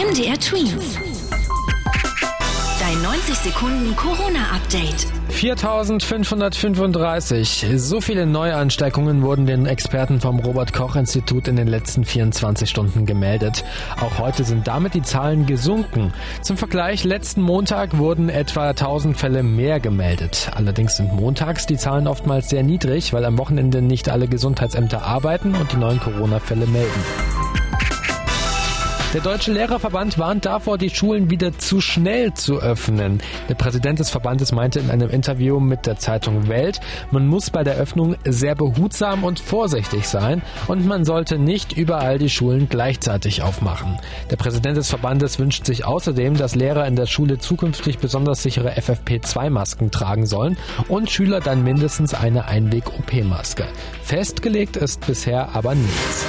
MDR Twins. Dein 90 Sekunden Corona-Update. 4535. So viele Neuansteckungen wurden den Experten vom Robert Koch Institut in den letzten 24 Stunden gemeldet. Auch heute sind damit die Zahlen gesunken. Zum Vergleich, letzten Montag wurden etwa 1000 Fälle mehr gemeldet. Allerdings sind montags die Zahlen oftmals sehr niedrig, weil am Wochenende nicht alle Gesundheitsämter arbeiten und die neuen Corona-Fälle melden. Der Deutsche Lehrerverband warnt davor, die Schulen wieder zu schnell zu öffnen. Der Präsident des Verbandes meinte in einem Interview mit der Zeitung Welt, man muss bei der Öffnung sehr behutsam und vorsichtig sein und man sollte nicht überall die Schulen gleichzeitig aufmachen. Der Präsident des Verbandes wünscht sich außerdem, dass Lehrer in der Schule zukünftig besonders sichere FFP2-Masken tragen sollen und Schüler dann mindestens eine Einweg-OP-Maske. Festgelegt ist bisher aber nichts.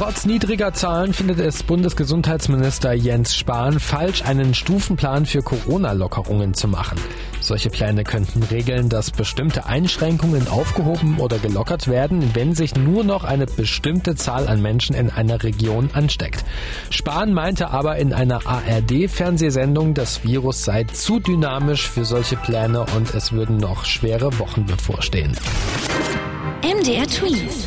Trotz niedriger Zahlen findet es Bundesgesundheitsminister Jens Spahn falsch, einen Stufenplan für Corona-Lockerungen zu machen. Solche Pläne könnten regeln, dass bestimmte Einschränkungen aufgehoben oder gelockert werden, wenn sich nur noch eine bestimmte Zahl an Menschen in einer Region ansteckt. Spahn meinte aber in einer ARD-Fernsehsendung, das Virus sei zu dynamisch für solche Pläne und es würden noch schwere Wochen bevorstehen. MDR Tweets.